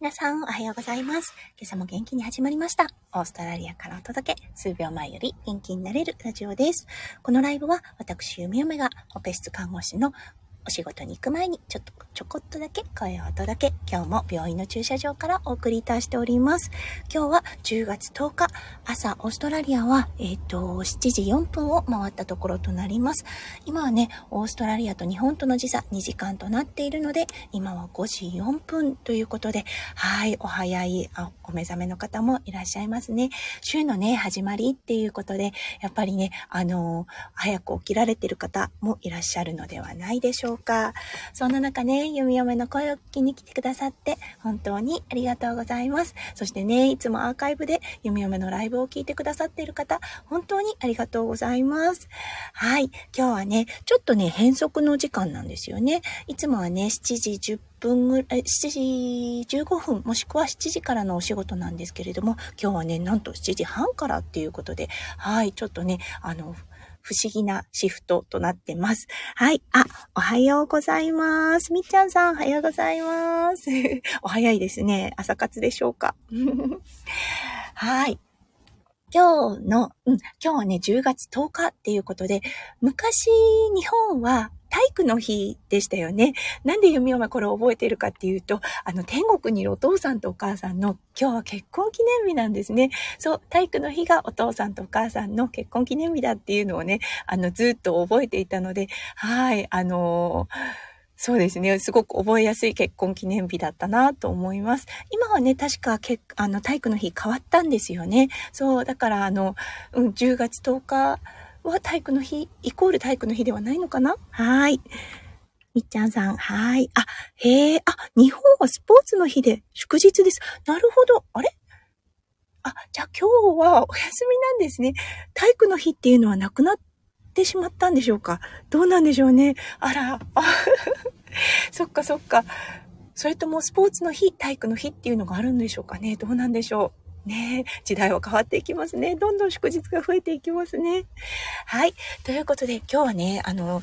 皆さん、おはようございます。今朝も元気に始まりました。オーストラリアからお届け、数秒前より元気になれるラジオです。このライブは、私、ゆみゆめが、オペ室看護師のお仕事に行く前にちょっとちょこっとだけ声を届け、今日も病院の駐車場からお送りいたしております。今日は10月10日、朝、オーストラリアは、えっ、ー、と、7時4分を回ったところとなります。今はね、オーストラリアと日本との時差2時間となっているので、今は5時4分ということで、はい、お早いお目覚めの方もいらっしゃいますね。週のね、始まりっていうことで、やっぱりね、あの早く起きられてる方もいらっしゃるのではないでしょうか？そんな中ね、弓嫁の声を聞きに来てくださって、本当にありがとうございます。そしてね、いつもアーカイブで弓嫁のライブを聞いてくださっている方、本当にありがとうございます。はい。今日はね、ちょっとね、変則の時間なんですよね。いつもはね、7時10分ぐらい、7時15分、もしくは7時からのお仕事なんですけれども、今日はね、なんと7時半からっていうことで、はい、ちょっとね、あの、不思議なシフトとなってます。はい。あ、おはようございます。みっちゃんさん、おはようございます。お早いですね。朝活でしょうか。はい。今日の、うん、今日はね、10月10日っていうことで、昔、日本は体育の日でしたよね。なんで弓嫁これを覚えてるかっていうと、あの、天国にいるお父さんとお母さんの今日は結婚記念日なんですね。そう、体育の日がお父さんとお母さんの結婚記念日だっていうのをね、あの、ずっと覚えていたので、はい、あのーそうですね。すごく覚えやすい結婚記念日だったなと思います。今はね、確かあの体育の日変わったんですよね。そう、だからあの、うん、10月10日は体育の日、イコール体育の日ではないのかな？はい。みっちゃんさん、はい。あ、へえ、あ、日本はスポーツの日で祝日です。なるほど。あれ？あ、じゃあ今日はお休みなんですね。体育の日っていうのはなくなってしまったんでしょうか？どうなんでしょうね。あら、あ そっかそっか。それともスポーツの日、体育の日っていうのがあるんでしょうかね？どうなんでしょう？ね時代は変わっていきますね。どんどん祝日が増えていきますね。はい。ということで、今日はね、あの、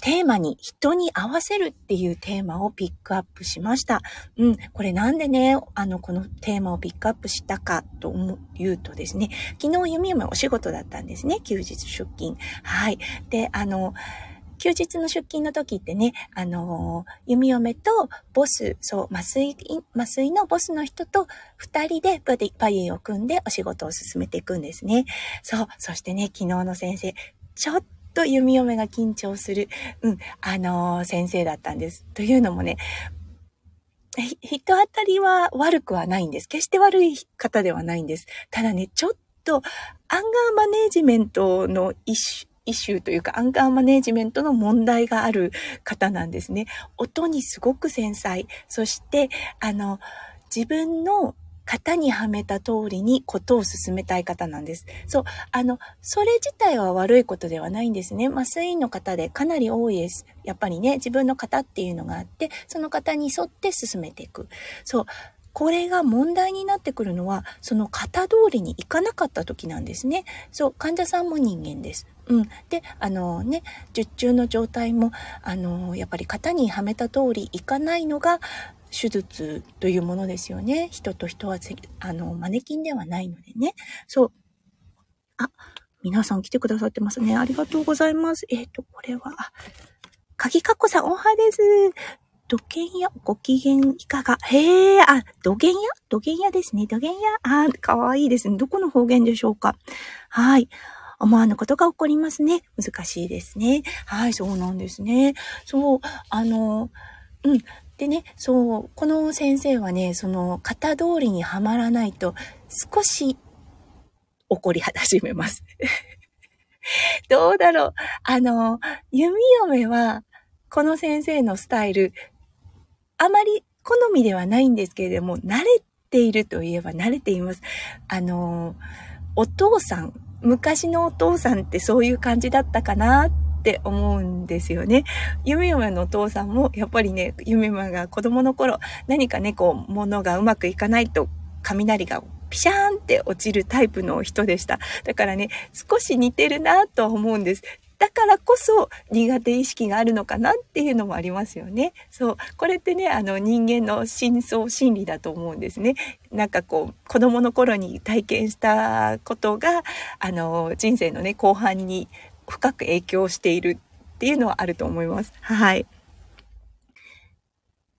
テーマに人に合わせるっていうテーマをピックアップしました。うん。これなんでね、あの、このテーマをピックアップしたかと思うとですね、昨日弓嫁お仕事だったんですね。休日出勤。はい。で、あの、休日の出勤の時ってね、あのー、弓嫁とボス、そう、麻酔、麻酔のボスの人と二人でバディ、バディを組んでお仕事を進めていくんですね。そう、そしてね、昨日の先生、ちょっと弓嫁が緊張する、うん、あのー、先生だったんです。というのもね、人当たりは悪くはないんです。決して悪い方ではないんです。ただね、ちょっとアンガーマネージメントの一種イシューというか、アンガーマネージメントの問題がある方なんですね。音にすごく繊細。そして、あの、自分の型にはめた通りにことを進めたい方なんです。そう。あの、それ自体は悪いことではないんですね。麻酔の方でかなり多いです。やっぱりね、自分の型っていうのがあって、その型に沿って進めていく。そう。これが問題になってくるのは、その型通りにいかなかった時なんですね。そう、患者さんも人間です。うん。で、あのね、術中の状態も、あの、やっぱり型にはめた通りいかないのが、手術というものですよね。人と人は、あの、マネキンではないのでね。そう。あ、皆さん来てくださってますね。ありがとうございます。えっ、ー、と、これは、鍵かっこさん、おはです。土建屋、ご機嫌いかが？へえ、あ、土建屋？土建屋ですね。土建屋？あ、かわいいですね。どこの方言でしょうか？はい。思わぬことが起こりますね。難しいですね。はい、そうなんですね。そう、あの、うん。でね、そう、この先生はね、その、型通りにはまらないと、少し怒り始めます。どうだろう。あの、弓嫁は、この先生のスタイル、あまり好みではないんですけれども、慣れているといえば慣れています。あの、お父さん、昔のお父さんってそういう感じだったかなって思うんですよね。ゆめゆめのお父さんも、やっぱりね、ゆめゆめが子供の頃、何かね、こう、物がうまくいかないと、雷がピシャーンって落ちるタイプの人でした。だからね、少し似てるなとは思うんです。だからこそ苦手意識があるのかなっていうのもありますよね。そう。これってね、あの人間の深層心理だと思うんですね。なんかこう、子供の頃に体験したことが、あの、人生のね、後半に深く影響しているっていうのはあると思います。はい。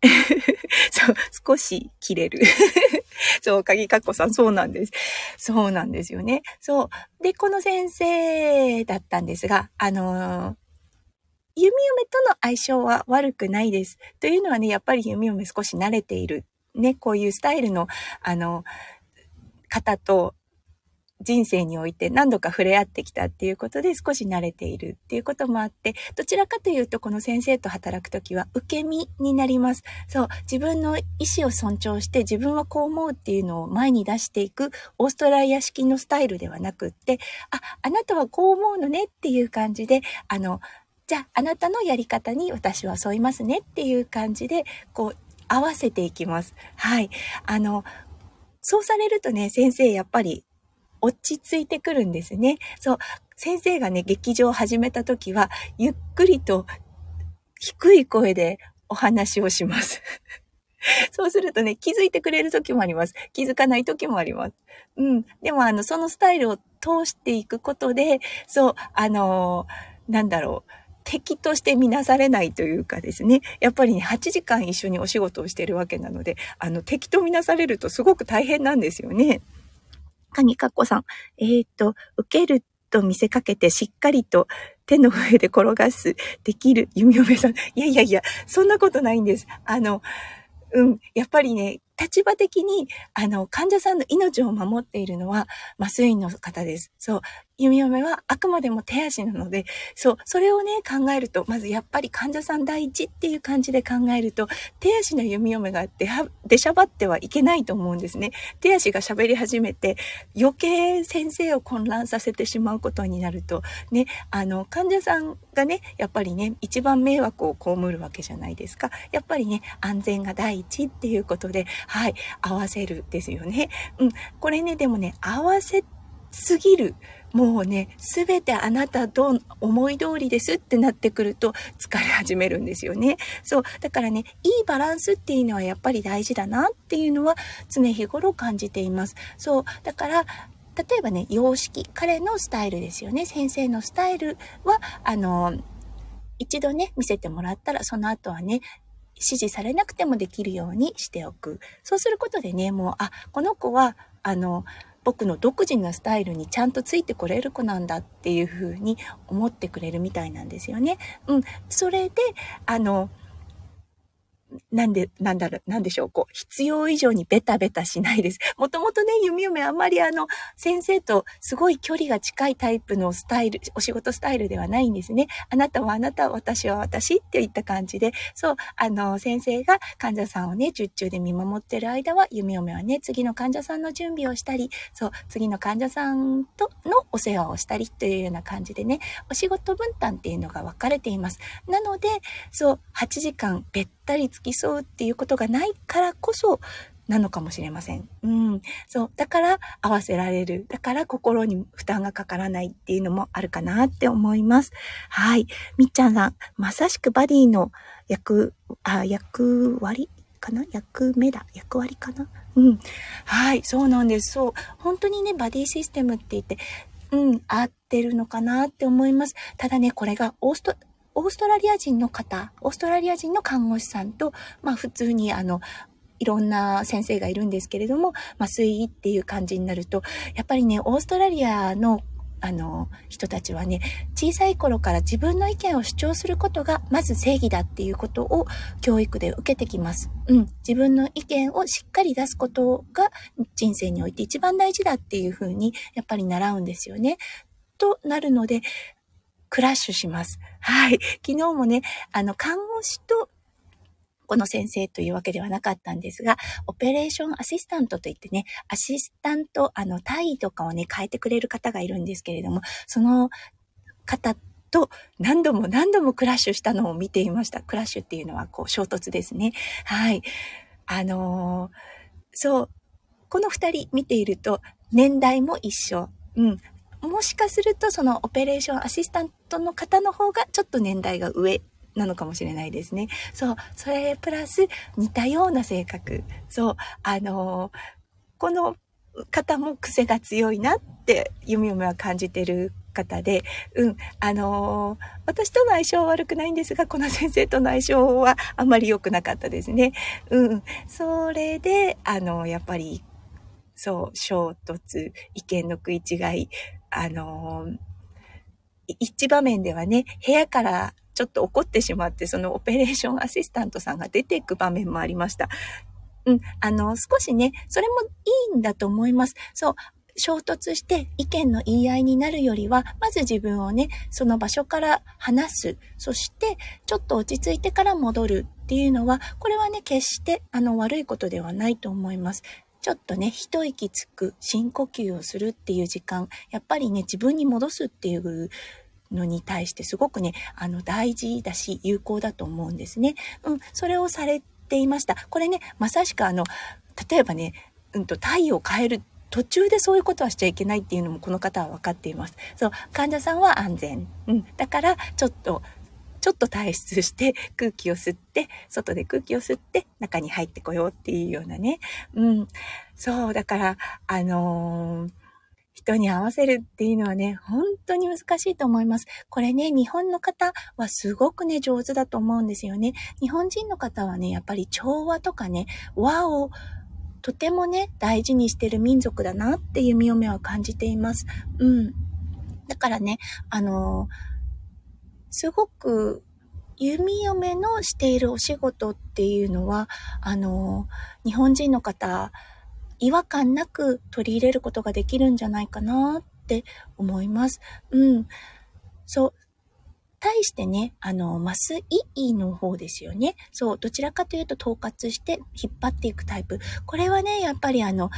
そう、少し切れる。そう、鍵かっこさん、そうなんです。そうなんですよね。そう。で、この先生だったんですが、あのー、弓嫁との相性は悪くないです。というのはね、やっぱり弓嫁少し慣れている。ね、こういうスタイルの、あの、方と人生において何度か触れ合ってきたっていうことで少し慣れているっていうこともあって、どちらかというとこの先生と働くときは受け身になります。そう、自分の意思を尊重して自分はこう思うっていうのを前に出していくオーストラリア式のスタイルではなくって、あ、あなたはこう思うのねっていう感じで、あの、じゃああなたのやり方に私は沿いますねっていう感じで、こう、合わせていきます。はい。あの、そうされるとね、先生やっぱり落ち着いてくるんですね。そう、先生がね、劇場を始めた時は、ゆっくりと低い声でお話をします。そうするとね、気づいてくれる時もあります。気づかない時もあります。うん。でも、あの、そのスタイルを通していくことで、そう、あのー、なんだろう。敵として見なされないというかですね、やっぱりね、8時間一緒にお仕事をしてるわけなので、あの、敵と見なされるとすごく大変なんですよね。鍵かっこさん。えっ、と、受けると見せかけてしっかりと手の上で転がす、できる、弓嫁さん。いやいやいや、そんなことないんです。あの、うん、やっぱりね、立場的に、あの、患者さんの命を守っているのは、麻酔の方です。そう。弓嫁はあくまでも手足なので、そう、それをね、考えると、まずやっぱり患者さん第一っていう感じで考えると、手足の弓嫁が出出しゃばってはいけないと思うんですね。手足が喋り始めて、余計先生を混乱させてしまうことになると、ね、あの、患者さんがね、やっぱりね、一番迷惑を被るわけじゃないですか。やっぱりね、安全が第一っていうことで、はい、合わせるですよね。うん、これね、でもね、合わせすぎる。もうね、すべてあなたと思い通りですってなってくると疲れ始めるんですよね。そう。だからね、いいバランスっていうのはやっぱり大事だなっていうのは常日頃感じています。そう。だから、例えばね、様式、彼のスタイルですよね。先生のスタイルは、あの、一度ね、見せてもらったら、その後はね、指示されなくてもできるようにしておく。そうすることでね、もう、あ、この子は、あの、僕の独自のスタイルにちゃんとついてこれる子なんだっていうふうに思ってくれるみたいなんですよね。うん。それで、あの、なんで、なんだろ、なんでしょう、こう、必要以上にベタベタしないです。もともとね、弓嫁あんまりあの、先生とすごい距離が近いタイプのスタイル、お仕事スタイルではないんですね。あなたはあなた、私は私っていった感じで、そう、あの、先生が患者さんをね、術中で見守ってる間は、弓嫁はね、次の患者さんの準備をしたり、そう、次の患者さんとのお世話をしたりというような感じでね、お仕事分担っていうのが分かれています。なので、そう、8時間ったり付き添うっていうことがないからこそ、なのかもしれません。うん。そう。だから合わせられる。だから心に負担がかからないっていうのもあるかなって思います。はい。みっちゃんさん、まさしくバディの役、あ、役割かな？役目だ。役割かな？うん。はい。そうなんです。そう。本当にね、バディシステムって言って、うん、合ってるのかなって思います。ただね、これがオースト、オーストラリア人の方、オーストラリア人の看護師さんと、まあ普通にあの、いろんな先生がいるんですけれども、まあ推移っていう感じになると、やっぱりね、オーストラリアのあの、人たちはね、小さい頃から自分の意見を主張することが、まず正義だっていうことを教育で受けてきます。うん。自分の意見をしっかり出すことが人生において一番大事だっていうふうに、やっぱり習うんですよね。となるので、クラッシュします。はい。昨日もね、あの、看護師とこの先生というわけではなかったんですが、オペレーションアシスタントといってね、アシスタント、あの、体位とかをね、変えてくれる方がいるんですけれども、その方と何度も何度もクラッシュしたのを見ていました。クラッシュっていうのはこう衝突ですね。はい。あのー、そう。この二人見ていると年代も一緒。うん。もしかするとそのオペレーションアシスタントの方の方がちょっと年代が上なのかもしれないですね。そう。それプラス似たような性格。そう。あのー、この方も癖が強いなって弓嫁は感じてる方で、うん、あのー、私との相性は悪くないんですが、この先生との相性はあんまり良くなかったですね。うん、それで、あのー、やっぱり、そう、衝突、意見の食い違い、あのー、一場面ではね、部屋からちょっと怒ってしまって、そのオペレーションアシスタントさんが出ていく場面もありました。うん、あの、少しね、それもいいんだと思います。そう、衝突して意見の言い合いになるよりは、まず自分をね、その場所から離す。そして、ちょっと落ち着いてから戻るっていうのは、これはね、決してあの悪いことではないと思います。ちょっとね、一息つく、深呼吸をするっていう時間、やっぱりね、自分に戻すっていうのに対してすごくね、あの、大事だし、有効だと思うんですね。うん、それをされていました。これね、まさしくあの、例えばね、うんと、体を変える途中でそういうことはしちゃいけないっていうのもこの方は分かっています。そう、患者さんは安全。うん。だから、ちょっと、ちょっと退出して 空気を吸って、外で空気を吸って中に入ってこようっていうようなね。うん。そう、だから、あのー、人に合わせるっていうのはね、本当に難しいと思います。これね、日本の方はすごくね、上手だと思うんですよね。日本人の方はね、やっぱり調和とかね、和をとてもね、大事にしてる民族だなって弓嫁は感じています。うん。だからね、あのすごく弓嫁のしているお仕事っていうのは、あの日本人の方、違和感なく取り入れることができるんじゃないかなって思います。うん。そう。対してね、あの、マスイイの方ですよね。そう、どちらかというと統括して引っ張っていくタイプ。これはね、やっぱりあの、好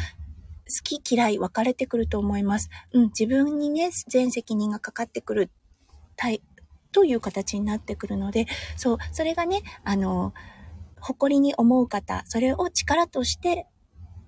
き嫌い分かれてくると思います。うん、自分にね、全責任がかかってくる、タイ、という形になってくるので、そう、それがね、あの、誇りに思う方、それを力として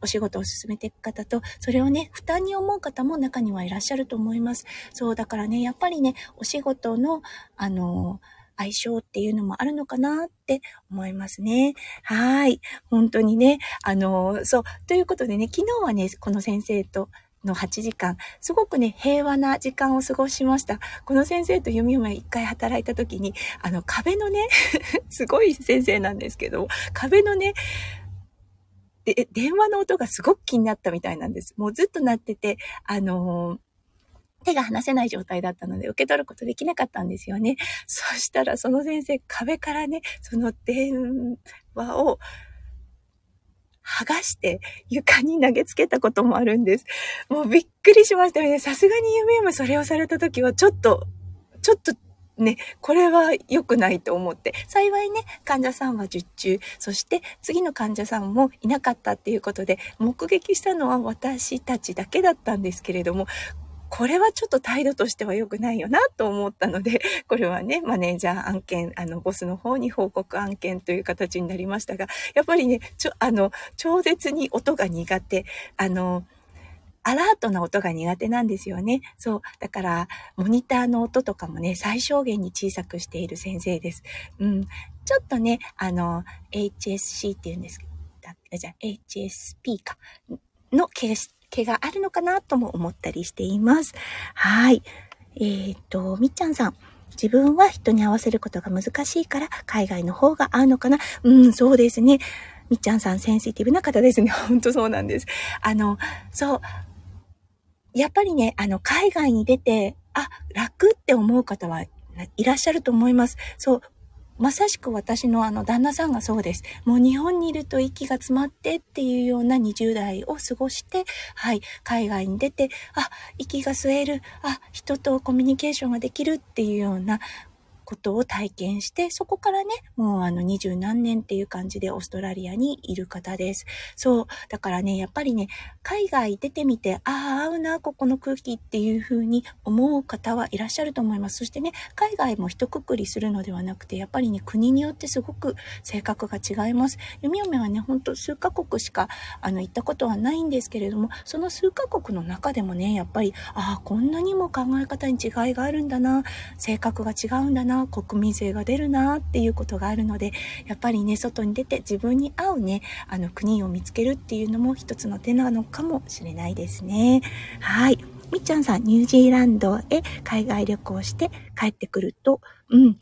お仕事を進めていく方と、それをね、負担に思う方も中にはいらっしゃると思います。そう、だからね、やっぱりね、お仕事の、あの、相性っていうのもあるのかなって思いますね。はい。本当にね、あの、そう、ということでね、昨日はね、この先生と、の8時間、すごくね、平和な時間を過ごしました。この先生と弓嫁一回働いた時に、あの壁のね、すごい先生なんですけど、壁のね、で、電話の音がすごく気になったみたいなんです。もうずっと鳴ってて、あのー、手が離せない状態だったので受け取ることできなかったんですよね。そしたらその先生壁からね、その電話を剥がして床に投げつけたこともあるんです。もうびっくりしましたよね。さすがに夢夢それをされた時はちょっと、ちょっとね、これは良くないと思って、幸いね、患者さんは受注、そして次の患者さんもいなかったっていうことで、目撃したのは私たちだけだったんですけれども、これはちょっと態度としては良くないよなと思ったので、これはね、マネージャー案件、あの、ボスの方に報告案件という形になりましたが、やっぱりね、ちょ、あの、超絶に音が苦手、あの、アラートな音が苦手なんですよね。そう。だから、モニターの音とかもね、最小限に小さくしている先生です。うん。ちょっとね、あの、HSC っていうんですけど、じゃあ HSP か、の毛毛があるのかなとも思ったりしています。はい。えー、っと、みっちゃんさん。自分は人に合わせることが難しいから、海外の方が合うのかな？うん、そうですね。みっちゃんさん、センシティブな方ですね。ほんとそうなんです。あの、そう、やっぱりね、あの、海外に出て、あ、楽って思う方はいらっしゃると思います。そう。まさしく私のあの旦那さんがそうです。もう日本にいると息が詰まってっていうような20代を過ごして、はい、海外に出て、あ、息が吸える、あ、人とコミュニケーションができるっていうようなことを体験して、そこからね、もうあの二十何年っていう感じでオーストラリアにいる方です。そう。だからね、やっぱりね、海外出てみて、ああ、合うな、ここの空気っていう風に思う方はいらっしゃると思います。そしてね、海外も一括りするのではなくて、やっぱりね、国によってすごく性格が違います。弓嫁はね、ほんと数カ国しか、あの、行ったことはないんですけれども、その数カ国の中でもね、やっぱり、ああ、こんなにも考え方に違いがあるんだな、性格が違うんだな、国民性が出るなっていうことがあるので、やっぱりね、外に出て自分に合うね、あの国を見つけるっていうのも一つの手なのかもしれないですね。はい。みっちゃんさん、ニュージーランドへ海外旅行して帰ってくると、うん。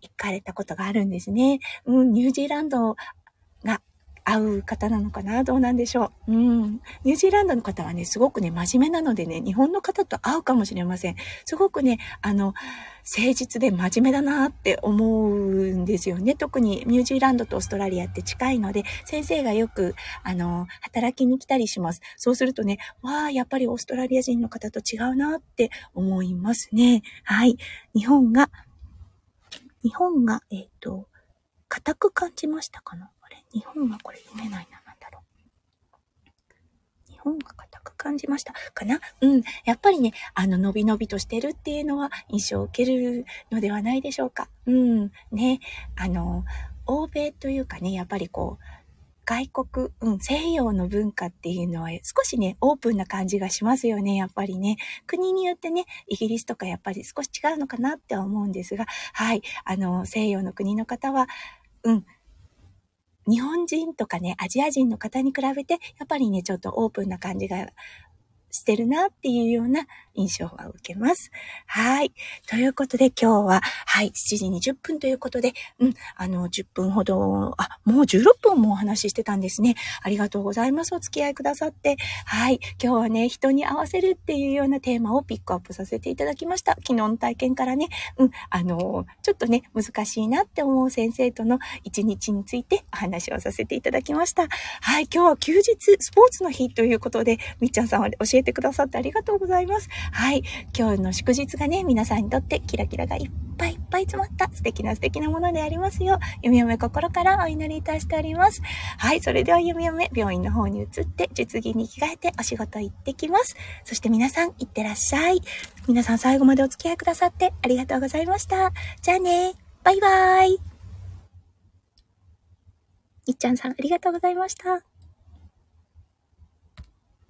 行かれたことがあるんですね。うん、ニュージーランド合う方なのかな？どうなんでしょう？うん。ニュージーランドの方はね、すごくね、真面目なのでね、日本の方と合うかもしれません。すごくね、あの、誠実で真面目だなって思うんですよね。特にニュージーランドとオーストラリアって近いので、先生がよく、あの、働きに来たりします。そうするとね、わあ、やっぱりオーストラリア人の方と違うなって思いますね。はい。日本が、日本が、えっ、ー、と、く感じましたかな？あれ？日本はこれ読めないな、なんだろう。日本が硬く感じましたかな？うん。やっぱりね、あの、伸び伸びとしてるっていうのは印象を受けるのではないでしょうか。うん。ね。あの、欧米というかね、やっぱりこう、外国、うん、西洋の文化っていうのは少しね、オープンな感じがしますよね、やっぱりね。国によってね、イギリスとかやっぱり少し違うのかなって思うんですが、はい、あの、西洋の国の方は、うん、日本人とかね、アジア人の方に比べて、やっぱりね、ちょっとオープンな感じがしてるなっていうような印象は受けます。はい。ということで今日は、はい、7時20分ということで、うん、あの、10分ほど、あ、もう16分もお話ししてたんですね。ありがとうございます。お付き合いくださって。はい。今日はね、人に合わせるっていうようなテーマをピックアップさせていただきました。昨日の体験からね、うん、あの、ちょっとね、難しいなって思う先生との一日についてお話をさせていただきました。はい。今日は休日、スポーツの日ということで、みっちゃんさんは教えてくださってありがとうございます。はい。今日の祝日がね、皆さんにとってキラキラがいっぱいいっぱい詰まった素敵な素敵なものでありますよう、弓嫁心からお祈りいたしております。はい。それでは弓嫁、病院の方に移って、実技に着替えてお仕事行ってきます。そして皆さん、いってらっしゃい。皆さん最後までお付き合いくださってありがとうございました。じゃあね。バイバーイ。いっちゃんさん、ありがとうございました。